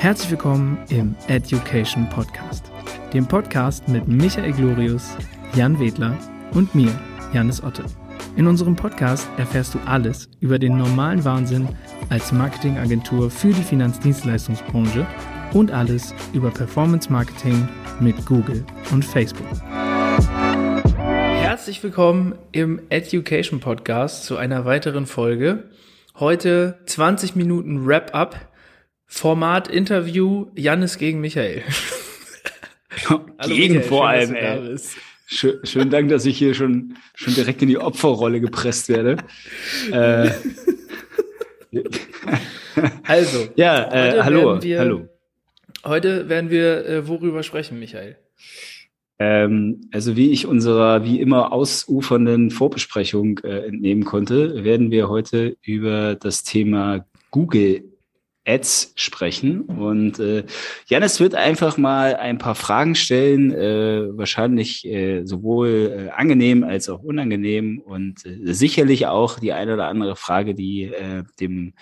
Herzlich willkommen im Education Podcast, dem Podcast mit Michael Glorius, Jan Wedler und mir, Janis Otte. In unserem Podcast erfährst du alles über den normalen Wahnsinn als Marketingagentur für die Finanzdienstleistungsbranche und alles über Performance Marketing mit Google und Facebook. Herzlich willkommen im Education Podcast zu einer weiteren Folge. Heute 20 Minuten Wrap-up. Format Interview Jannis gegen Michael. Hallo gegen Michael, vor allem, ey. Schön, schönen Dank, dass ich hier schon, schon direkt in die Opferrolle gepresst werde. äh, also, ja, äh, hallo, wir, hallo. Heute werden wir äh, worüber sprechen, Michael? Ähm, also wie ich unserer wie immer ausufernden Vorbesprechung äh, entnehmen konnte, werden wir heute über das Thema Google Ads sprechen. Und äh, Janis wird einfach mal ein paar Fragen stellen, äh, wahrscheinlich äh, sowohl äh, angenehm als auch unangenehm und äh, sicherlich auch die eine oder andere Frage, die äh, dem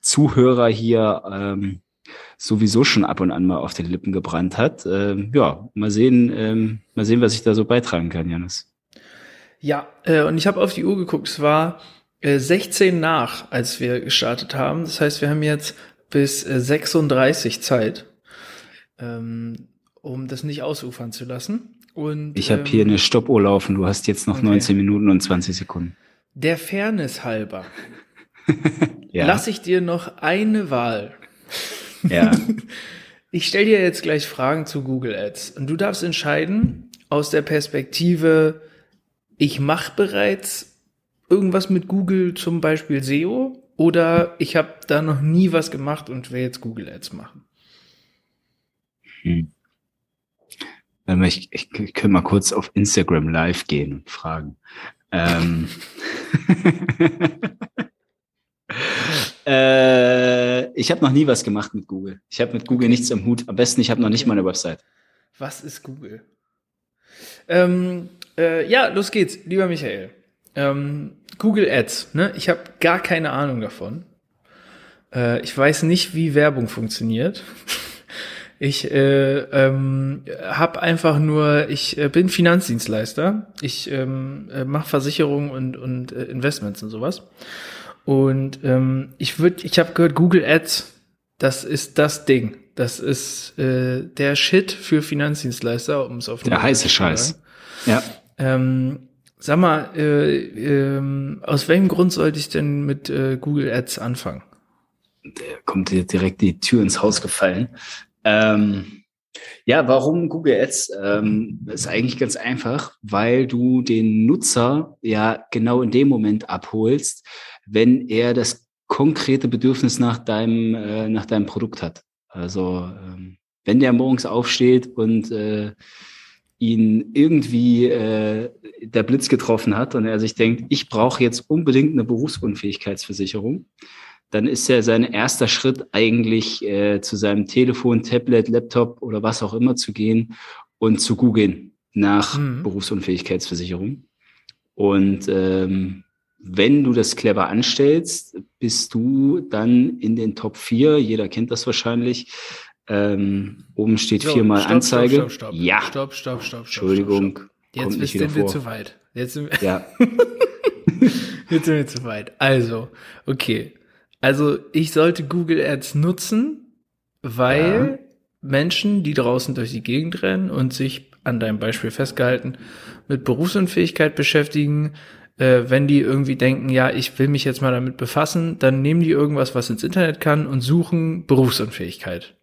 Zuhörer hier ähm, sowieso schon ab und an mal auf den Lippen gebrannt hat. Ähm, ja, mal sehen, ähm, mal sehen, was ich da so beitragen kann, Janis. Ja, äh, und ich habe auf die Uhr geguckt. Es war äh, 16 nach, als wir gestartet haben. Das heißt, wir haben jetzt bis 36 äh, Zeit, ähm, um das nicht ausufern zu lassen. Und, ich habe ähm, hier eine Stoppuhr laufen. Du hast jetzt noch okay. 19 Minuten und 20 Sekunden. Der Fairness halber ja. lasse ich dir noch eine Wahl. Ja. Ich stelle dir jetzt gleich Fragen zu Google Ads und du darfst entscheiden aus der Perspektive, ich mache bereits irgendwas mit Google, zum Beispiel SEO, oder ich habe da noch nie was gemacht und will jetzt Google Ads machen. Hm. Ich, ich, ich könnte mal kurz auf Instagram Live gehen und fragen. Ähm. äh, ich habe noch nie was gemacht mit Google. Ich habe mit Google nichts am Hut. Am besten, ich habe noch nicht mal eine Website. Was ist Google? Ähm, äh, ja, los geht's, lieber Michael. Ähm, Google Ads, ne? Ich habe gar keine Ahnung davon. Äh, ich weiß nicht, wie Werbung funktioniert. Ich äh, ähm, habe einfach nur, ich äh, bin Finanzdienstleister. Ich ähm, äh, mache Versicherungen und, und äh, Investments und sowas. Und ähm, ich würde, ich habe gehört, Google Ads, das ist das Ding. Das ist äh, der Shit für Finanzdienstleister, um es auf der heiße Scheiß. Ja. Ähm, Sag mal, äh, äh, aus welchem Grund sollte ich denn mit äh, Google Ads anfangen? Der kommt dir direkt die Tür ins Haus gefallen. Ähm, ja, warum Google Ads? Ähm, ist eigentlich ganz einfach, weil du den Nutzer ja genau in dem Moment abholst, wenn er das konkrete Bedürfnis nach deinem, äh, nach deinem Produkt hat. Also ähm, wenn der morgens aufsteht und äh, ihn irgendwie äh, der Blitz getroffen hat und er sich denkt, ich brauche jetzt unbedingt eine Berufsunfähigkeitsversicherung, dann ist ja sein erster Schritt eigentlich äh, zu seinem Telefon, Tablet, Laptop oder was auch immer zu gehen und zu googeln nach mhm. Berufsunfähigkeitsversicherung. Und ähm, wenn du das clever anstellst, bist du dann in den Top 4, jeder kennt das wahrscheinlich, ähm, oben steht so, viermal stopp, Anzeige. Stopp, stopp, stopp. Ja. Stopp, stopp, stopp, Entschuldigung. Stopp, stopp. Jetzt sind wir zu weit. Jetzt sind wir, ja. Jetzt sind wir zu weit. Also, okay. Also, ich sollte Google Ads nutzen, weil ja. Menschen, die draußen durch die Gegend rennen und sich an deinem Beispiel festgehalten mit Berufsunfähigkeit beschäftigen, äh, wenn die irgendwie denken, ja, ich will mich jetzt mal damit befassen, dann nehmen die irgendwas, was ins Internet kann und suchen Berufsunfähigkeit.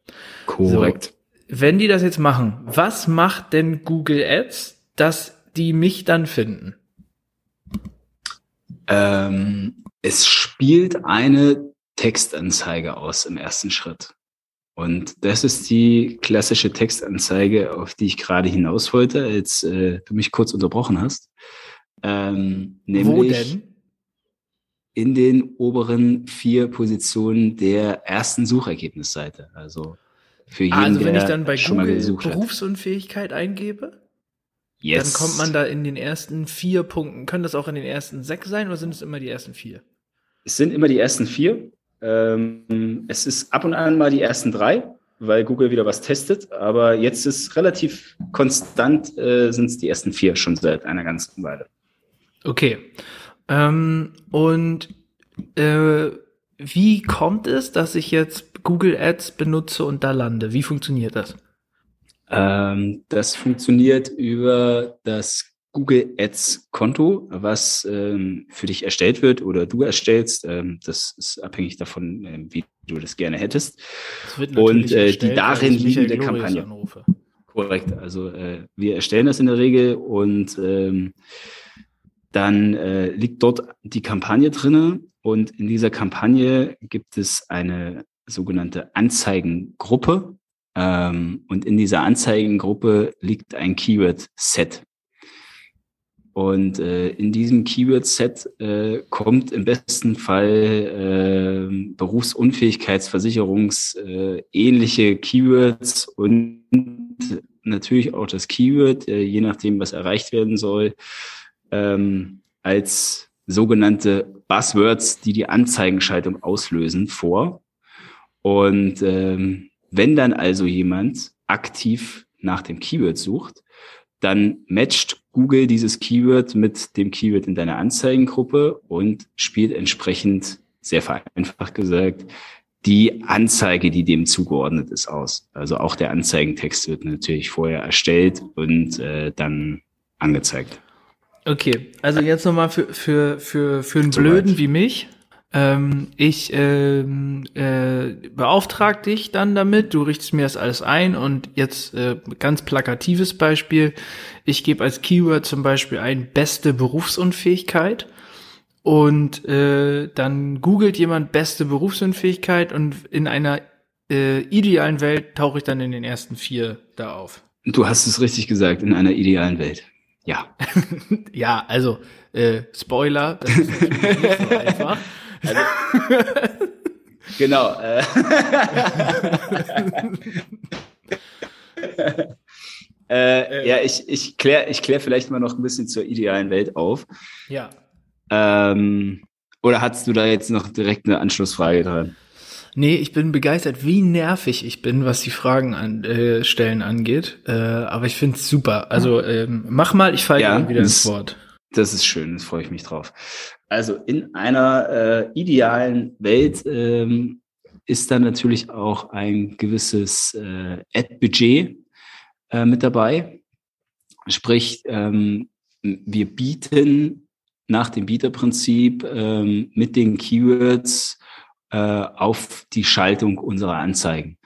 Korrekt. So, wenn die das jetzt machen, was macht denn Google Ads, dass die mich dann finden? Ähm, es spielt eine Textanzeige aus im ersten Schritt. Und das ist die klassische Textanzeige, auf die ich gerade hinaus wollte, als äh, du mich kurz unterbrochen hast. Ähm, nämlich Wo denn? In den oberen vier Positionen der ersten Suchergebnisseite. Also für jeden, also wenn ich dann bei Google Berufsunfähigkeit eingebe, yes. dann kommt man da in den ersten vier Punkten. Können das auch in den ersten sechs sein oder sind es immer die ersten vier? Es sind immer die ersten vier. Ähm, es ist ab und an mal die ersten drei, weil Google wieder was testet. Aber jetzt ist relativ konstant, äh, sind es die ersten vier schon seit einer ganzen Weile. Okay. Ähm, und äh, wie kommt es, dass ich jetzt Google Ads benutze und da lande? Wie funktioniert das? Ähm, das funktioniert über das Google Ads Konto, was ähm, für dich erstellt wird oder du erstellst. Ähm, das ist abhängig davon, ähm, wie du das gerne hättest. Das und äh, erstellt, die darin liegende Kampagne. Anrufe. Korrekt. Also äh, wir erstellen das in der Regel und ähm, dann äh, liegt dort die Kampagne drinne und in dieser Kampagne gibt es eine sogenannte Anzeigengruppe ähm, und in dieser Anzeigengruppe liegt ein Keyword-Set. Und äh, in diesem Keyword-Set äh, kommt im besten Fall äh, Berufsunfähigkeitsversicherungs äh, Keywords und natürlich auch das Keyword, äh, je nachdem, was erreicht werden soll, ähm, als sogenannte Buzzwords, die die Anzeigenschaltung auslösen, vor. Und ähm, wenn dann also jemand aktiv nach dem Keyword sucht, dann matcht Google dieses Keyword mit dem Keyword in deiner Anzeigengruppe und spielt entsprechend, sehr vereinfacht gesagt, die Anzeige, die dem zugeordnet ist, aus. Also auch der Anzeigentext wird natürlich vorher erstellt und äh, dann angezeigt. Okay, also jetzt nochmal für, für, für, für einen Blöden wie mich. Ähm, ich ähm, äh, beauftrag dich dann damit, du richtest mir das alles ein und jetzt äh, ganz plakatives Beispiel. Ich gebe als Keyword zum Beispiel ein beste Berufsunfähigkeit und äh, dann googelt jemand beste Berufsunfähigkeit und in einer äh, idealen Welt tauche ich dann in den ersten vier da auf. Du hast es richtig gesagt, in einer idealen Welt. Ja. ja, also äh, Spoiler, das ist natürlich nicht so einfach. Also, genau. Äh. äh, ja, ich, ich kläre ich klär vielleicht mal noch ein bisschen zur idealen Welt auf. Ja. Ähm, oder hast du da jetzt noch direkt eine Anschlussfrage dran? Nee, ich bin begeistert, wie nervig ich bin, was die Fragen an, äh, stellen angeht. Äh, aber ich finde es super. Also ähm, mach mal, ich falle ja, wieder ins Wort. Das ist schön, das freue ich mich drauf. Also in einer äh, idealen Welt ähm, ist da natürlich auch ein gewisses äh, Ad-Budget äh, mit dabei. Sprich, ähm, wir bieten nach dem Bieterprinzip ähm, mit den Keywords äh, auf die Schaltung unserer Anzeigen.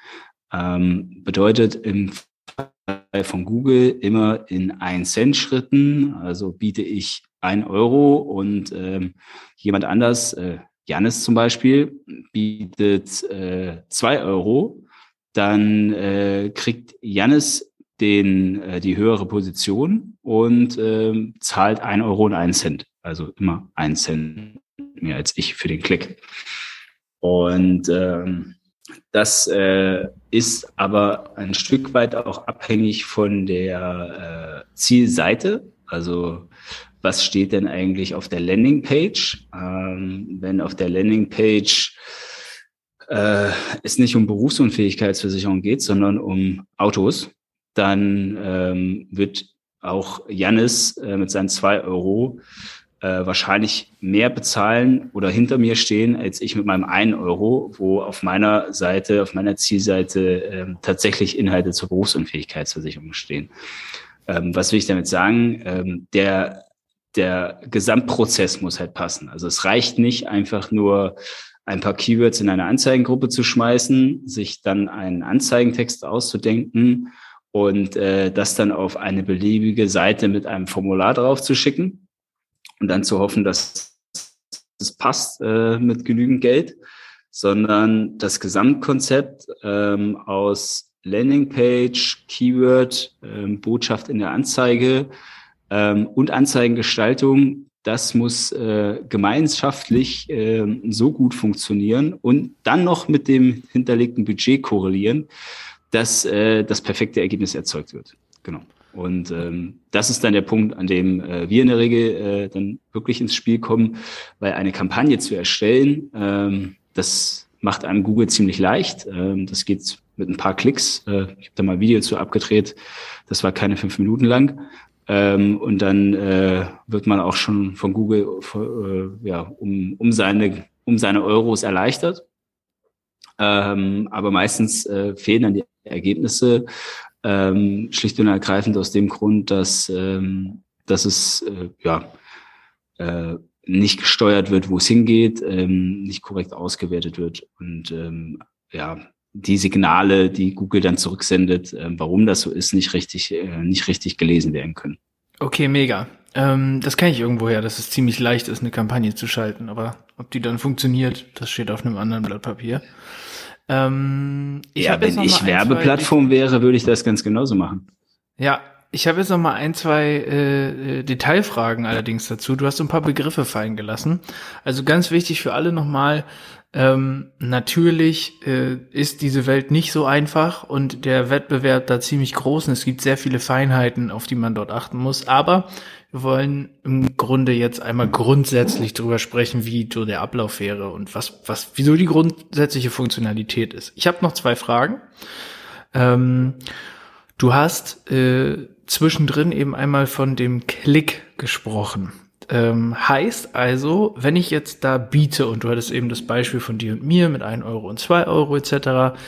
Ähm, bedeutet im Fall von Google immer in 1 Cent Schritten. Also biete ich ein Euro und ähm, jemand anders, äh, Janis zum Beispiel, bietet äh, zwei Euro, dann äh, kriegt Janis den, äh, die höhere Position und äh, zahlt ein Euro und einen Cent. Also immer einen Cent mehr als ich für den Klick. Und ähm, das äh, ist aber ein Stück weit auch abhängig von der äh, Zielseite. Also was steht denn eigentlich auf der Landingpage? Ähm, wenn auf der Landingpage äh, es nicht um Berufsunfähigkeitsversicherung geht, sondern um Autos, dann ähm, wird auch Jannis äh, mit seinen zwei Euro äh, wahrscheinlich mehr bezahlen oder hinter mir stehen, als ich mit meinem einen Euro, wo auf meiner Seite, auf meiner Zielseite äh, tatsächlich Inhalte zur Berufsunfähigkeitsversicherung stehen. Ähm, was will ich damit sagen? Ähm, der der Gesamtprozess muss halt passen. Also es reicht nicht einfach nur ein paar Keywords in eine Anzeigengruppe zu schmeißen, sich dann einen Anzeigentext auszudenken und äh, das dann auf eine beliebige Seite mit einem Formular drauf zu schicken und dann zu hoffen, dass es passt äh, mit genügend Geld, sondern das Gesamtkonzept ähm, aus Landingpage, Keyword, ähm, Botschaft in der Anzeige, ähm, und Anzeigengestaltung, das muss äh, gemeinschaftlich äh, so gut funktionieren und dann noch mit dem hinterlegten Budget korrelieren, dass äh, das perfekte Ergebnis erzeugt wird. Genau. Und ähm, das ist dann der Punkt, an dem äh, wir in der Regel äh, dann wirklich ins Spiel kommen, weil eine Kampagne zu erstellen, ähm, das macht einem Google ziemlich leicht. Ähm, das geht mit ein paar Klicks. Äh, ich habe da mal ein Video zu abgedreht. Das war keine fünf Minuten lang. Ähm, und dann äh, wird man auch schon von Google äh, ja, um, um, seine, um seine Euros erleichtert. Ähm, aber meistens äh, fehlen dann die Ergebnisse ähm, schlicht und ergreifend aus dem Grund, dass, ähm, dass es äh, ja, äh, nicht gesteuert wird, wo es hingeht, ähm, nicht korrekt ausgewertet wird und ähm, ja, die Signale, die Google dann zurücksendet, äh, warum das so ist, nicht richtig, äh, nicht richtig gelesen werden können. Okay, mega. Ähm, das kenne ich irgendwoher, dass es ziemlich leicht ist, eine Kampagne zu schalten, aber ob die dann funktioniert, das steht auf einem anderen Blatt Papier. Ähm, ich ja, wenn ich Werbeplattform wäre, würde ich das ganz genauso machen. Ja, ich habe jetzt noch mal ein, zwei äh, äh, Detailfragen allerdings dazu. Du hast ein paar Begriffe fallen gelassen. Also ganz wichtig für alle nochmal, ähm, natürlich äh, ist diese Welt nicht so einfach und der Wettbewerb da ziemlich groß und es gibt sehr viele Feinheiten, auf die man dort achten muss. Aber wir wollen im Grunde jetzt einmal grundsätzlich darüber sprechen, wie so der Ablauf wäre und was, was, wieso die grundsätzliche Funktionalität ist. Ich habe noch zwei Fragen. Ähm, du hast äh, zwischendrin eben einmal von dem Klick gesprochen. Ähm, heißt also, wenn ich jetzt da biete, und du hattest eben das Beispiel von dir und mir mit 1 Euro und 2 Euro etc.,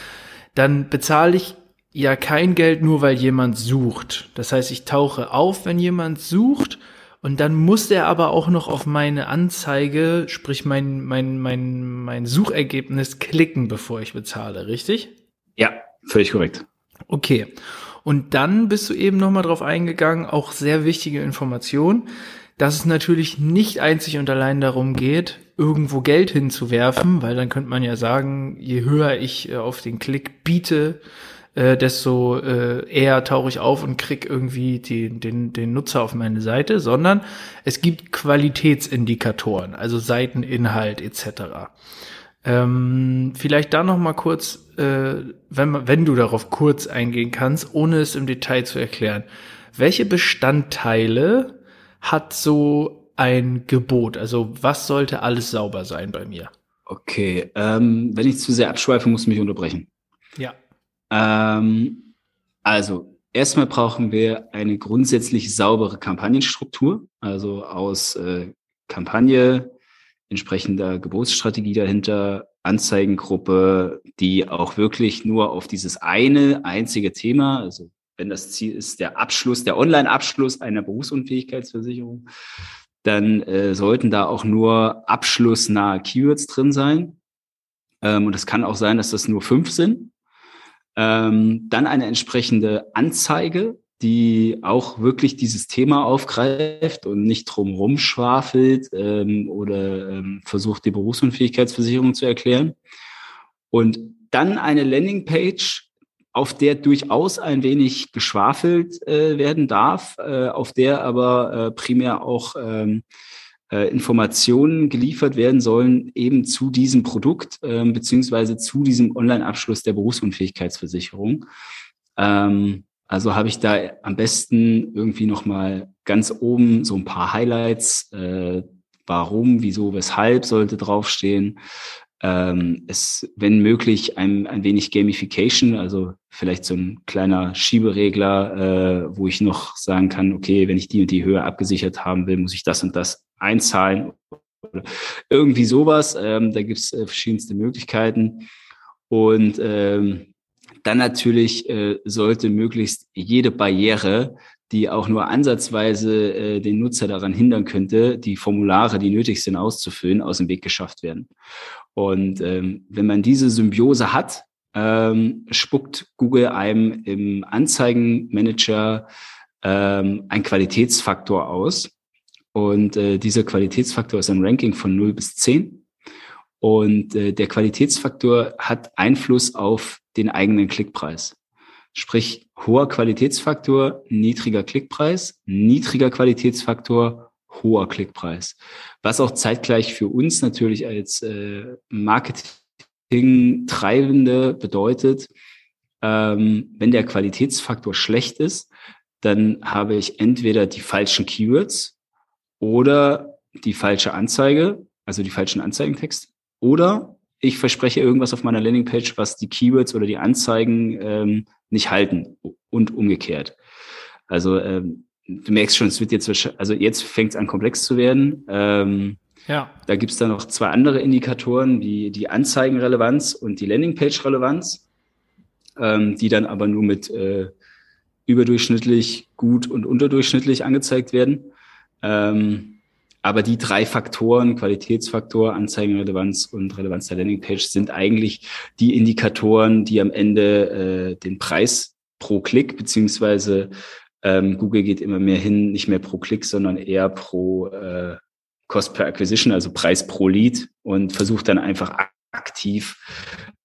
dann bezahle ich ja kein Geld nur, weil jemand sucht. Das heißt, ich tauche auf, wenn jemand sucht, und dann muss der aber auch noch auf meine Anzeige, sprich mein, mein, mein, mein Suchergebnis klicken, bevor ich bezahle, richtig? Ja, völlig korrekt. Okay. Und dann bist du eben nochmal drauf eingegangen, auch sehr wichtige Information, dass es natürlich nicht einzig und allein darum geht, irgendwo Geld hinzuwerfen, weil dann könnte man ja sagen, je höher ich äh, auf den Klick biete, äh, desto äh, eher tauche ich auf und krieg irgendwie die, den, den Nutzer auf meine Seite, sondern es gibt Qualitätsindikatoren, also Seiteninhalt etc. Ähm, vielleicht da noch mal kurz, äh, wenn, wenn du darauf kurz eingehen kannst, ohne es im Detail zu erklären. Welche Bestandteile hat so ein Gebot? Also was sollte alles sauber sein bei mir? Okay, ähm, wenn ich zu sehr abschweife, muss ich mich unterbrechen. Ja. Ähm, also erstmal brauchen wir eine grundsätzlich saubere Kampagnenstruktur, also aus äh, Kampagne, entsprechender Gebotsstrategie dahinter, Anzeigengruppe, die auch wirklich nur auf dieses eine einzige Thema, also wenn das Ziel ist, der Abschluss, der Online-Abschluss einer Berufsunfähigkeitsversicherung, dann äh, sollten da auch nur abschlussnahe Keywords drin sein. Ähm, und es kann auch sein, dass das nur fünf sind. Ähm, dann eine entsprechende Anzeige, die auch wirklich dieses Thema aufgreift und nicht drumherum schwafelt ähm, oder ähm, versucht, die Berufsunfähigkeitsversicherung zu erklären. Und dann eine Landingpage, auf der durchaus ein wenig geschwafelt äh, werden darf, äh, auf der aber äh, primär auch ähm, äh, Informationen geliefert werden sollen, eben zu diesem Produkt äh, beziehungsweise zu diesem Online-Abschluss der Berufsunfähigkeitsversicherung. Ähm, also habe ich da am besten irgendwie nochmal ganz oben so ein paar Highlights, äh, warum, wieso, weshalb sollte draufstehen. Ähm, es, wenn möglich, ein, ein wenig Gamification, also vielleicht so ein kleiner Schieberegler, äh, wo ich noch sagen kann, okay, wenn ich die und die Höhe abgesichert haben will, muss ich das und das einzahlen oder irgendwie sowas. Ähm, da gibt es äh, verschiedenste Möglichkeiten. Und ähm, dann natürlich äh, sollte möglichst jede Barriere, die auch nur ansatzweise äh, den Nutzer daran hindern könnte, die Formulare, die nötig sind, auszufüllen, aus dem Weg geschafft werden. Und ähm, wenn man diese Symbiose hat, ähm, spuckt Google einem im Anzeigenmanager ähm, ein Qualitätsfaktor aus. Und äh, dieser Qualitätsfaktor ist ein Ranking von 0 bis 10. Und äh, der Qualitätsfaktor hat Einfluss auf den eigenen Klickpreis. Sprich, hoher Qualitätsfaktor, niedriger Klickpreis, niedriger Qualitätsfaktor, hoher Klickpreis. Was auch zeitgleich für uns natürlich als äh, Marketing-Treibende bedeutet, ähm, wenn der Qualitätsfaktor schlecht ist, dann habe ich entweder die falschen Keywords oder die falsche Anzeige, also die falschen Anzeigentexte, oder ich verspreche irgendwas auf meiner Landingpage, was die Keywords oder die Anzeigen ähm, nicht halten und umgekehrt. Also ähm, du merkst schon, es wird jetzt, also jetzt fängt es an komplex zu werden. Ähm, ja. Da gibt es dann noch zwei andere Indikatoren, wie die Anzeigenrelevanz und die Landingpage-Relevanz, ähm, die dann aber nur mit äh, überdurchschnittlich, gut und unterdurchschnittlich angezeigt werden. Ähm, aber die drei Faktoren, Qualitätsfaktor, Anzeigenrelevanz und Relevanz der Landingpage, sind eigentlich die Indikatoren, die am Ende äh, den Preis pro Klick beziehungsweise ähm, Google geht immer mehr hin, nicht mehr pro Klick, sondern eher pro äh, Cost per Acquisition, also Preis pro Lead und versucht dann einfach aktiv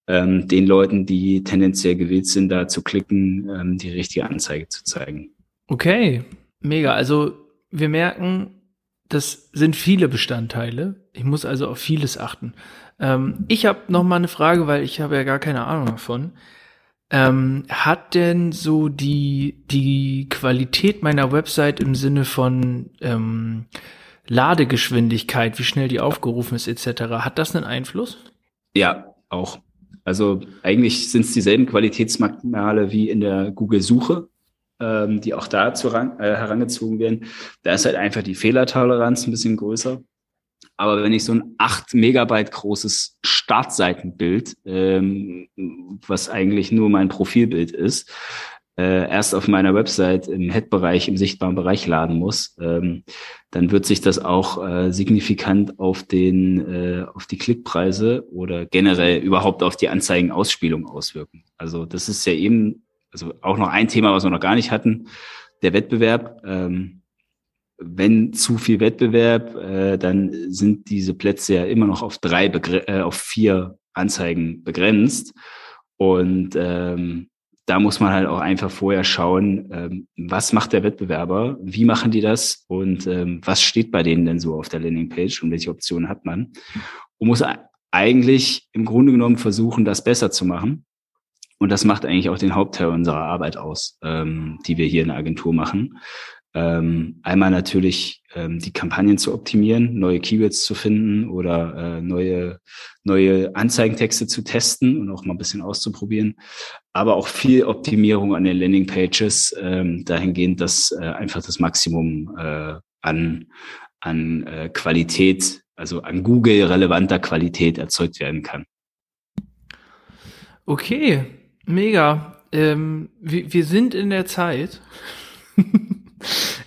ähm, den Leuten, die tendenziell gewillt sind, da zu klicken, ähm, die richtige Anzeige zu zeigen. Okay, mega. Also wir merken, das sind viele Bestandteile. Ich muss also auf vieles achten. Ähm, ich habe noch mal eine Frage, weil ich habe ja gar keine Ahnung davon. Ähm, hat denn so die, die Qualität meiner Website im Sinne von ähm, Ladegeschwindigkeit, wie schnell die aufgerufen ist, etc., hat das einen Einfluss? Ja, auch. Also eigentlich sind es dieselben Qualitätsmerkmale wie in der Google-Suche, ähm, die auch dazu ran, äh, herangezogen werden. Da ist halt einfach die Fehlertoleranz ein bisschen größer. Aber wenn ich so ein 8 Megabyte großes Startseitenbild, ähm, was eigentlich nur mein Profilbild ist, äh, erst auf meiner Website im Head-Bereich, im sichtbaren Bereich laden muss, ähm, dann wird sich das auch äh, signifikant auf den, äh, auf die Klickpreise oder generell überhaupt auf die Anzeigenausspielung auswirken. Also das ist ja eben, also auch noch ein Thema, was wir noch gar nicht hatten, der Wettbewerb. Ähm, wenn zu viel Wettbewerb, äh, dann sind diese Plätze ja immer noch auf drei, äh, auf vier Anzeigen begrenzt. Und ähm, da muss man halt auch einfach vorher schauen, ähm, was macht der Wettbewerber, wie machen die das und ähm, was steht bei denen denn so auf der Landingpage und welche Optionen hat man. Und muss eigentlich im Grunde genommen versuchen, das besser zu machen. Und das macht eigentlich auch den Hauptteil unserer Arbeit aus, ähm, die wir hier in der Agentur machen. Ähm, einmal natürlich ähm, die Kampagnen zu optimieren, neue Keywords zu finden oder äh, neue, neue Anzeigentexte zu testen und auch mal ein bisschen auszuprobieren. Aber auch viel Optimierung an den Landingpages, ähm, dahingehend, dass äh, einfach das Maximum äh, an, an äh, Qualität, also an Google relevanter Qualität erzeugt werden kann. Okay, mega. Ähm, wir, wir sind in der Zeit.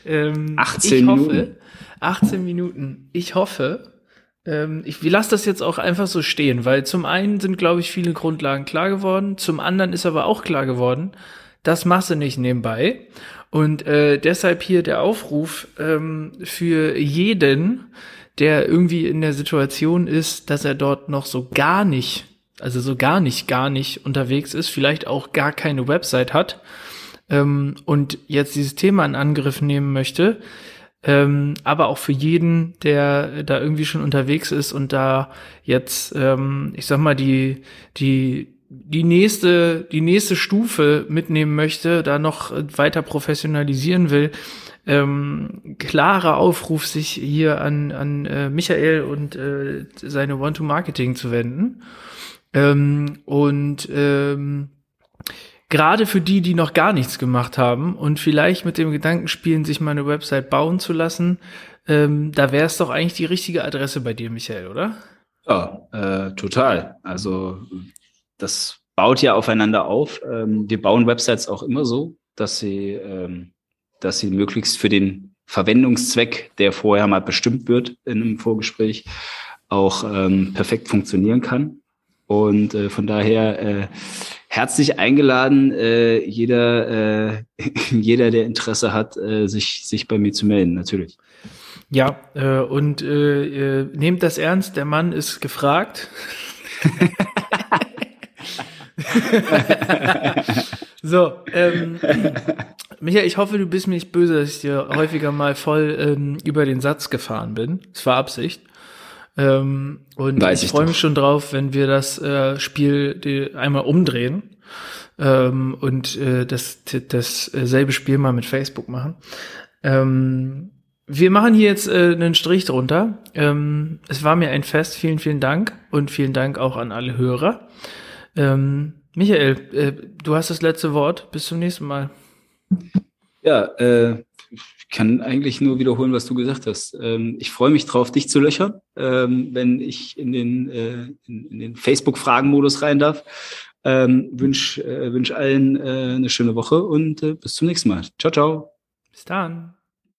ähm, 18 hoffe, Minuten. 18 Minuten. Ich hoffe, ähm, ich lasse das jetzt auch einfach so stehen, weil zum einen sind, glaube ich, viele Grundlagen klar geworden, zum anderen ist aber auch klar geworden, das machst du nicht nebenbei. Und äh, deshalb hier der Aufruf ähm, für jeden, der irgendwie in der Situation ist, dass er dort noch so gar nicht, also so gar nicht, gar nicht unterwegs ist, vielleicht auch gar keine Website hat, ähm, und jetzt dieses Thema in Angriff nehmen möchte, ähm, aber auch für jeden, der da irgendwie schon unterwegs ist und da jetzt, ähm, ich sag mal, die, die, die nächste, die nächste Stufe mitnehmen möchte, da noch weiter professionalisieren will, ähm, klarer Aufruf, sich hier an, an äh, Michael und äh, seine One-to-Marketing zu wenden. Ähm, und ähm, Gerade für die, die noch gar nichts gemacht haben und vielleicht mit dem Gedanken spielen, sich mal eine Website bauen zu lassen, ähm, da wäre es doch eigentlich die richtige Adresse bei dir, Michael, oder? Ja, äh, total. Also das baut ja aufeinander auf. Ähm, wir bauen Websites auch immer so, dass sie, ähm, dass sie möglichst für den Verwendungszweck, der vorher mal bestimmt wird in einem Vorgespräch, auch ähm, perfekt funktionieren kann. Und äh, von daher äh, herzlich eingeladen, äh, jeder, äh, jeder, der Interesse hat, äh, sich, sich bei mir zu melden, natürlich. Ja, äh, und äh, äh, nehmt das ernst, der Mann ist gefragt. so, ähm, Michael, ich hoffe, du bist mir nicht böse, dass ich dir häufiger mal voll ähm, über den Satz gefahren bin. Es war Absicht. Ähm, und Weiß ich freue mich schon drauf, wenn wir das äh, Spiel die, einmal umdrehen ähm, und äh, das, das selbe Spiel mal mit Facebook machen. Ähm, wir machen hier jetzt äh, einen Strich drunter. Ähm, es war mir ein Fest. Vielen, vielen Dank und vielen Dank auch an alle Hörer. Ähm, Michael, äh, du hast das letzte Wort. Bis zum nächsten Mal. Ja, äh, ich kann eigentlich nur wiederholen, was du gesagt hast. Ähm, ich freue mich drauf, dich zu löchern, ähm, wenn ich in den, äh, in, in den Facebook-Fragen-Modus rein darf. Ähm, wünsch, äh, wünsch allen äh, eine schöne Woche und äh, bis zum nächsten Mal. Ciao, ciao. Bis dann.